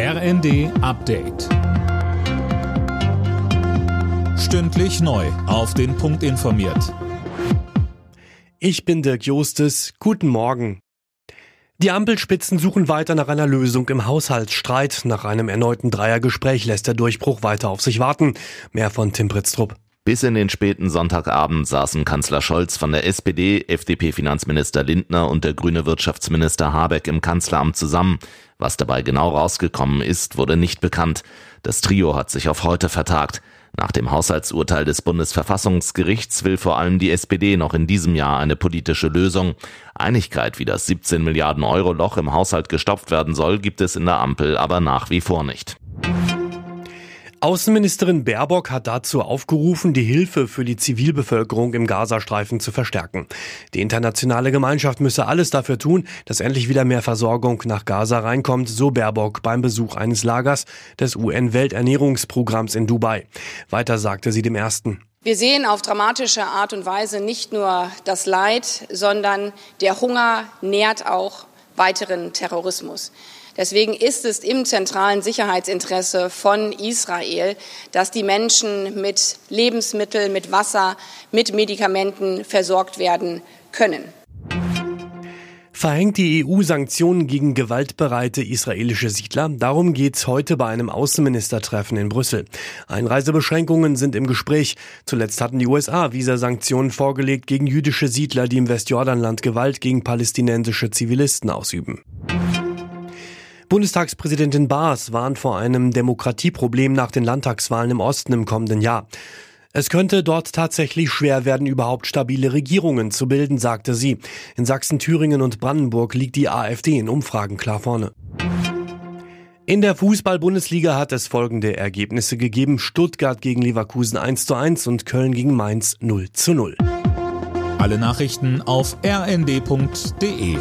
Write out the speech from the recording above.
RND Update. Stündlich neu. Auf den Punkt informiert. Ich bin Dirk Jostes. Guten Morgen. Die Ampelspitzen suchen weiter nach einer Lösung im Haushaltsstreit. Nach einem erneuten Dreiergespräch lässt der Durchbruch weiter auf sich warten. Mehr von Tim Pritztrup. Bis in den späten Sonntagabend saßen Kanzler Scholz von der SPD, FDP-Finanzminister Lindner und der grüne Wirtschaftsminister Habeck im Kanzleramt zusammen. Was dabei genau rausgekommen ist, wurde nicht bekannt. Das Trio hat sich auf heute vertagt. Nach dem Haushaltsurteil des Bundesverfassungsgerichts will vor allem die SPD noch in diesem Jahr eine politische Lösung. Einigkeit, wie das 17 Milliarden Euro Loch im Haushalt gestopft werden soll, gibt es in der Ampel aber nach wie vor nicht. Außenministerin Baerbock hat dazu aufgerufen, die Hilfe für die Zivilbevölkerung im Gazastreifen zu verstärken. Die internationale Gemeinschaft müsse alles dafür tun, dass endlich wieder mehr Versorgung nach Gaza reinkommt, so Baerbock beim Besuch eines Lagers des UN-Welternährungsprogramms in Dubai. Weiter sagte sie dem Ersten. Wir sehen auf dramatische Art und Weise nicht nur das Leid, sondern der Hunger nährt auch weiteren Terrorismus. Deswegen ist es im zentralen Sicherheitsinteresse von Israel, dass die Menschen mit Lebensmitteln, mit Wasser, mit Medikamenten versorgt werden können. Verhängt die EU Sanktionen gegen gewaltbereite israelische Siedler? Darum geht's heute bei einem Außenministertreffen in Brüssel. Einreisebeschränkungen sind im Gespräch. Zuletzt hatten die USA Visasanktionen vorgelegt gegen jüdische Siedler, die im Westjordanland Gewalt gegen palästinensische Zivilisten ausüben. Bundestagspräsidentin Baas warnt vor einem Demokratieproblem nach den Landtagswahlen im Osten im kommenden Jahr. Es könnte dort tatsächlich schwer werden, überhaupt stabile Regierungen zu bilden, sagte sie. In Sachsen, Thüringen und Brandenburg liegt die AfD in Umfragen klar vorne. In der Fußball-Bundesliga hat es folgende Ergebnisse gegeben. Stuttgart gegen Leverkusen 1 zu 1 und Köln gegen Mainz 0 zu 0. Alle Nachrichten auf rnd.de